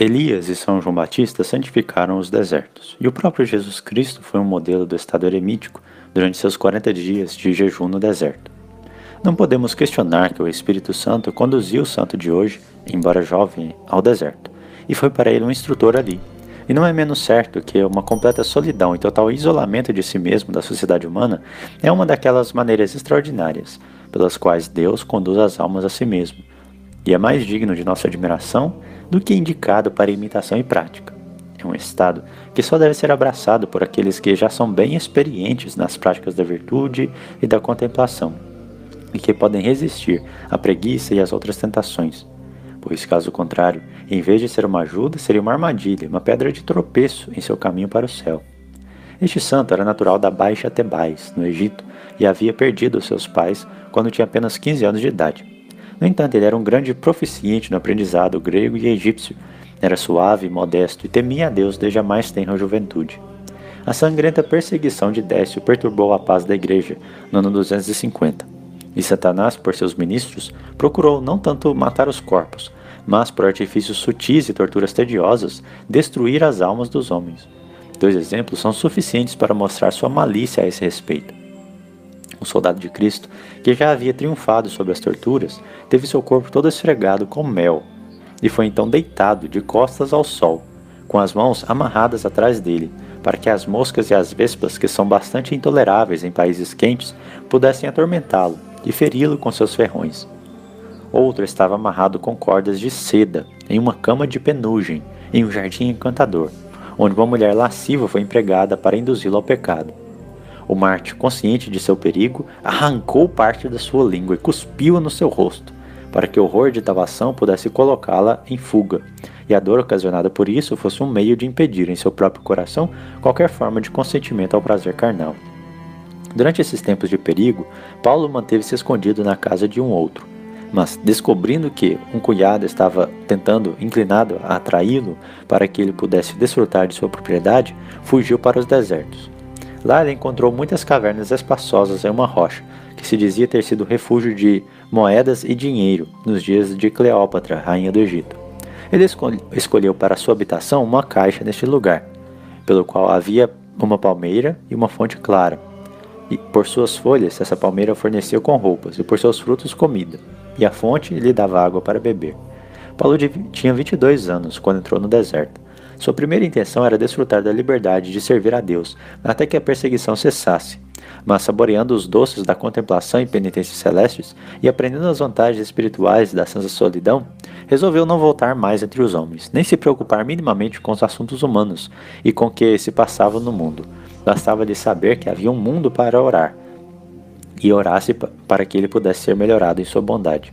Elias e São João Batista santificaram os desertos, e o próprio Jesus Cristo foi um modelo do estado eremítico durante seus 40 dias de jejum no deserto. Não podemos questionar que o Espírito Santo conduziu o santo de hoje, embora jovem, ao deserto, e foi para ele um instrutor ali. E não é menos certo que uma completa solidão e total isolamento de si mesmo da sociedade humana é uma daquelas maneiras extraordinárias pelas quais Deus conduz as almas a si mesmo, e é mais digno de nossa admiração do que indicado para imitação e prática. É um estado que só deve ser abraçado por aqueles que já são bem experientes nas práticas da virtude e da contemplação, e que podem resistir à preguiça e às outras tentações. Pois, caso contrário, em vez de ser uma ajuda, seria uma armadilha, uma pedra de tropeço em seu caminho para o céu. Este santo era natural da Baixa Tebais, no Egito, e havia perdido seus pais quando tinha apenas 15 anos de idade. No entanto, ele era um grande proficiente no aprendizado grego e egípcio. Era suave, modesto e temia a Deus desde a mais tenra juventude. A sangrenta perseguição de Décio perturbou a paz da igreja no ano 250. E Satanás, por seus ministros, procurou não tanto matar os corpos, mas, por artifícios sutis e torturas tediosas, destruir as almas dos homens. Dois exemplos são suficientes para mostrar sua malícia a esse respeito. Um soldado de Cristo, que já havia triunfado sobre as torturas, teve seu corpo todo esfregado com mel, e foi então deitado de costas ao sol, com as mãos amarradas atrás dele, para que as moscas e as vespas, que são bastante intoleráveis em países quentes, pudessem atormentá-lo e feri-lo com seus ferrões. Outro estava amarrado com cordas de seda, em uma cama de penugem, em um jardim encantador, onde uma mulher lasciva foi empregada para induzi-lo ao pecado. O Marte, consciente de seu perigo, arrancou parte da sua língua e cuspiu-a no seu rosto, para que o horror de tal ação pudesse colocá-la em fuga, e a dor ocasionada por isso fosse um meio de impedir em seu próprio coração qualquer forma de consentimento ao prazer carnal. Durante esses tempos de perigo, Paulo manteve-se escondido na casa de um outro, mas descobrindo que um cunhado estava tentando, inclinado a atraí-lo para que ele pudesse desfrutar de sua propriedade, fugiu para os desertos. Lá ele encontrou muitas cavernas espaçosas em uma rocha, que se dizia ter sido refúgio de moedas e dinheiro nos dias de Cleópatra, rainha do Egito. Ele escolheu para sua habitação uma caixa neste lugar, pelo qual havia uma palmeira e uma fonte clara. E por suas folhas, essa palmeira forneceu com roupas, e por seus frutos, comida, e a fonte lhe dava água para beber. Paulo tinha 22 anos quando entrou no deserto. Sua primeira intenção era desfrutar da liberdade de servir a Deus, até que a perseguição cessasse. Mas saboreando os doces da contemplação e penitências celestes e aprendendo as vantagens espirituais da santa solidão, resolveu não voltar mais entre os homens, nem se preocupar minimamente com os assuntos humanos e com o que se passava no mundo. Bastava-lhe saber que havia um mundo para orar, e orasse para que ele pudesse ser melhorado em sua bondade.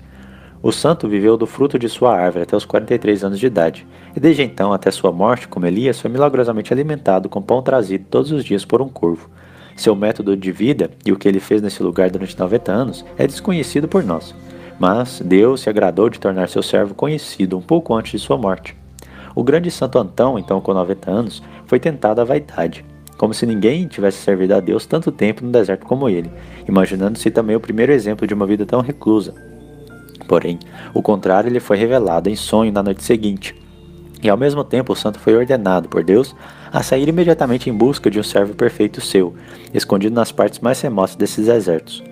O santo viveu do fruto de sua árvore até os 43 anos de idade, e desde então até sua morte, como Elias, foi milagrosamente alimentado com pão trazido todos os dias por um corvo. Seu método de vida e o que ele fez nesse lugar durante 90 anos é desconhecido por nós, mas Deus se agradou de tornar seu servo conhecido um pouco antes de sua morte. O grande Santo Antão, então com 90 anos, foi tentado à vaidade, como se ninguém tivesse servido a Deus tanto tempo no deserto como ele, imaginando-se também o primeiro exemplo de uma vida tão reclusa, Porém, o contrário lhe foi revelado em sonho na noite seguinte. E ao mesmo tempo o santo foi ordenado por Deus a sair imediatamente em busca de um servo perfeito seu, escondido nas partes mais remotas desses desertos.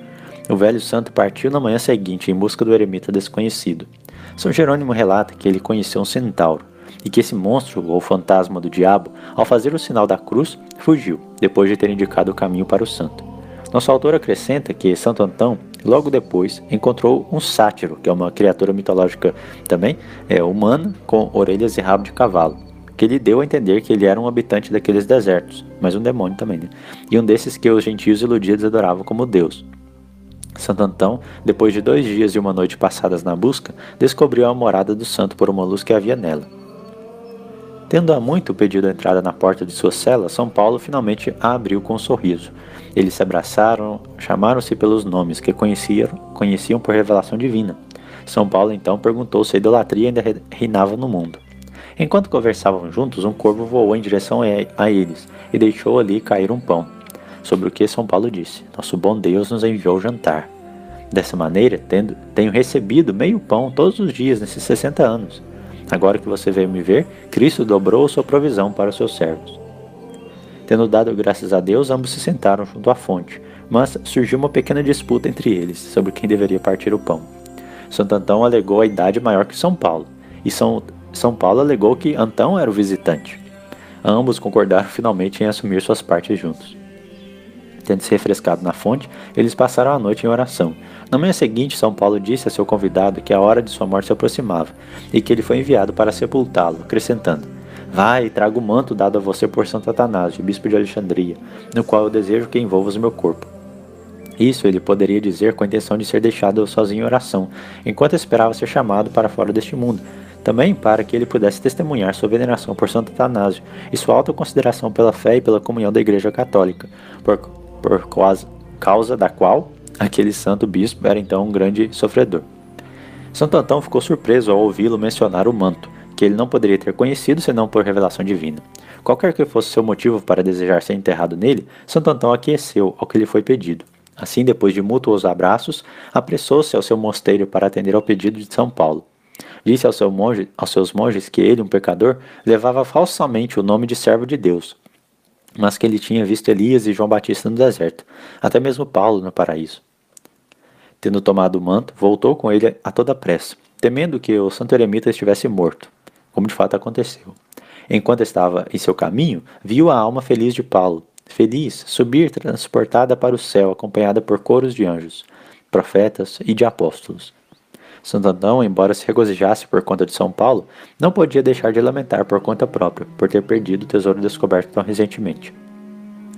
O velho santo partiu na manhã seguinte em busca do eremita desconhecido. São Jerônimo relata que ele conheceu um centauro, e que esse monstro, ou fantasma do diabo, ao fazer o sinal da cruz, fugiu, depois de ter indicado o caminho para o santo. Nosso autor acrescenta que Santo Antão Logo depois, encontrou um sátiro, que é uma criatura mitológica também, é humana, com orelhas e rabo de cavalo, que lhe deu a entender que ele era um habitante daqueles desertos, mas um demônio também, né? E um desses que os gentios iludidos adoravam como Deus. Santo Antão, depois de dois dias e uma noite passadas na busca, descobriu a morada do santo por uma luz que havia nela. Tendo há muito pedido a entrada na porta de sua cela, São Paulo finalmente a abriu com um sorriso, eles se abraçaram, chamaram-se pelos nomes que conheciam, conheciam por revelação divina. São Paulo então perguntou se a idolatria ainda reinava no mundo. Enquanto conversavam juntos, um corvo voou em direção a eles e deixou ali cair um pão. Sobre o que São Paulo disse: Nosso bom Deus nos enviou jantar. Dessa maneira, tendo, tenho recebido meio pão todos os dias nesses 60 anos. Agora que você veio me ver, Cristo dobrou sua provisão para os seus servos. Tendo dado graças a Deus, ambos se sentaram junto à fonte, mas surgiu uma pequena disputa entre eles sobre quem deveria partir o pão. Santo Antão alegou a idade maior que São Paulo, e São, São Paulo alegou que Antão era o visitante. Ambos concordaram finalmente em assumir suas partes juntos. Tendo se refrescado na fonte, eles passaram a noite em oração. Na manhã seguinte, São Paulo disse a seu convidado que a hora de sua morte se aproximava e que ele foi enviado para sepultá-lo, acrescentando: Vai e traga o manto dado a você por Santo Atanásio, bispo de Alexandria, no qual eu desejo que envolvas o meu corpo. Isso ele poderia dizer com a intenção de ser deixado sozinho em oração, enquanto esperava ser chamado para fora deste mundo, também para que ele pudesse testemunhar sua veneração por Santo Atanásio e sua alta consideração pela fé e pela comunhão da Igreja Católica, por, por causa da qual aquele santo bispo era então um grande sofredor. Santo Antão ficou surpreso ao ouvi-lo mencionar o manto, que ele não poderia ter conhecido senão por revelação divina. Qualquer que fosse seu motivo para desejar ser enterrado nele, Santo Antão aqueceu ao que lhe foi pedido. Assim, depois de mútuos abraços, apressou-se ao seu mosteiro para atender ao pedido de São Paulo. Disse ao seu monge, aos seus monges que ele, um pecador, levava falsamente o nome de servo de Deus, mas que ele tinha visto Elias e João Batista no deserto, até mesmo Paulo no paraíso. Tendo tomado o manto, voltou com ele a toda pressa, temendo que o santo eremita estivesse morto, como de fato aconteceu. Enquanto estava em seu caminho, viu a alma feliz de Paulo, feliz, subir transportada para o céu, acompanhada por coros de anjos, profetas e de apóstolos. Santo Antão, embora se regozijasse por conta de São Paulo, não podia deixar de lamentar por conta própria, por ter perdido o tesouro descoberto tão recentemente.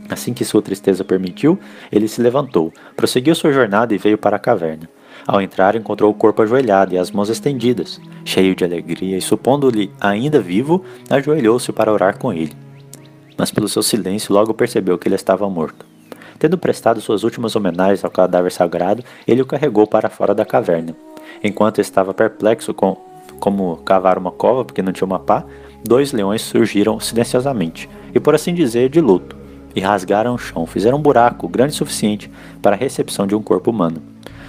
Assim que sua tristeza permitiu, ele se levantou, prosseguiu sua jornada e veio para a caverna. Ao entrar, encontrou o corpo ajoelhado e as mãos estendidas. Cheio de alegria e supondo-lhe ainda vivo, ajoelhou-se para orar com ele. Mas pelo seu silêncio logo percebeu que ele estava morto. Tendo prestado suas últimas homenagens ao cadáver sagrado, ele o carregou para fora da caverna. Enquanto estava perplexo com como cavar uma cova, porque não tinha uma pá, dois leões surgiram silenciosamente, e por assim dizer, de luto, e rasgaram o chão, fizeram um buraco grande o suficiente para a recepção de um corpo humano.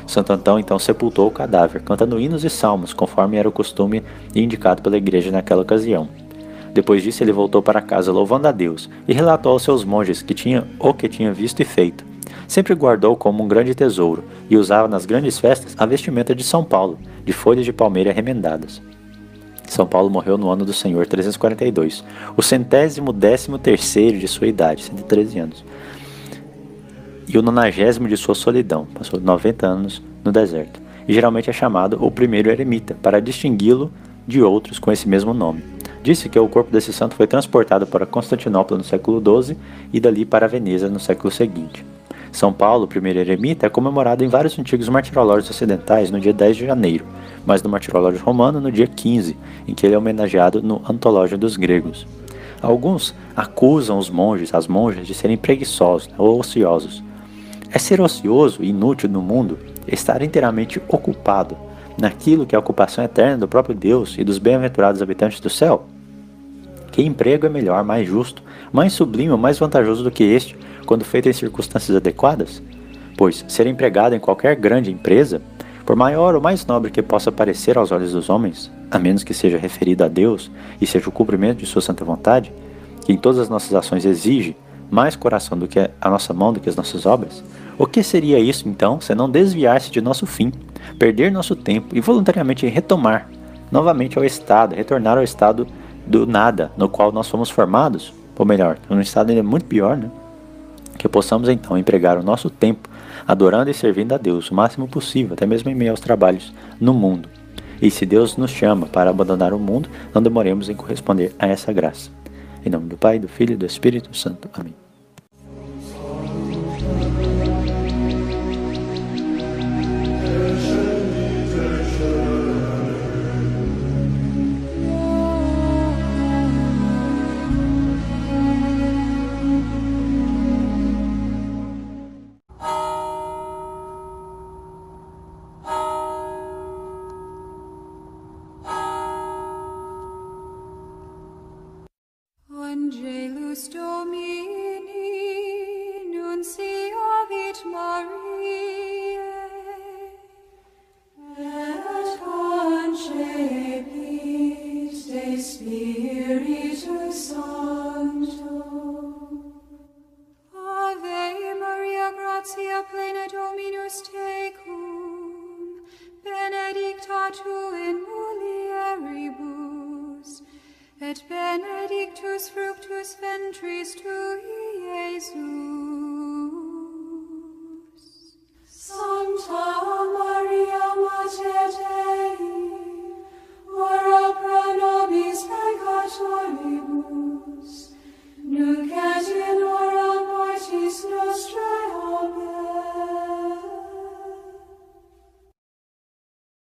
Santo Antão então sepultou o cadáver, cantando hinos e salmos, conforme era o costume indicado pela igreja naquela ocasião. Depois disso, ele voltou para casa louvando a Deus e relatou aos seus monges que tinha o que tinha visto e feito. Sempre guardou como um grande tesouro e usava nas grandes festas a vestimenta de São Paulo, de folhas de palmeira remendadas. São Paulo morreu no ano do Senhor 342, o centésimo décimo terceiro de sua idade, 113 anos, e o nonagésimo de sua solidão, passou 90 anos no deserto, e geralmente é chamado o primeiro eremita, para distingui-lo de outros com esse mesmo nome. Disse que o corpo desse santo foi transportado para Constantinopla no século XII e dali para Veneza no século seguinte. São Paulo, primeiro eremita, é comemorado em vários antigos martirológios ocidentais no dia 10 de janeiro, mas no martirológio romano no dia 15, em que ele é homenageado no Antológio dos Gregos. Alguns acusam os monges, as monjas, de serem preguiçosos ou ociosos. É ser ocioso e inútil no mundo estar inteiramente ocupado naquilo que é a ocupação eterna do próprio Deus e dos bem-aventurados habitantes do céu? Que emprego é melhor, mais justo, mais sublime ou mais vantajoso do que este, quando feito em circunstâncias adequadas? Pois ser empregado em qualquer grande empresa, por maior ou mais nobre que possa parecer aos olhos dos homens, a menos que seja referido a Deus e seja o cumprimento de sua santa vontade, que em todas as nossas ações exige mais coração do que a nossa mão do que as nossas obras, o que seria isso então, se não desviar-se de nosso fim, perder nosso tempo e voluntariamente retomar novamente ao estado, retornar ao estado do nada no qual nós fomos formados, ou melhor, num estado ainda muito pior, né? Que possamos então empregar o nosso tempo adorando e servindo a Deus o máximo possível, até mesmo em meio aos trabalhos no mundo. E se Deus nos chama para abandonar o mundo, não demoremos em corresponder a essa graça. Em nome do Pai, do Filho e do Espírito Santo. Amém. Deus Domini, nunciavit Mariae, et concepit de Spiritus Sanctus. trees to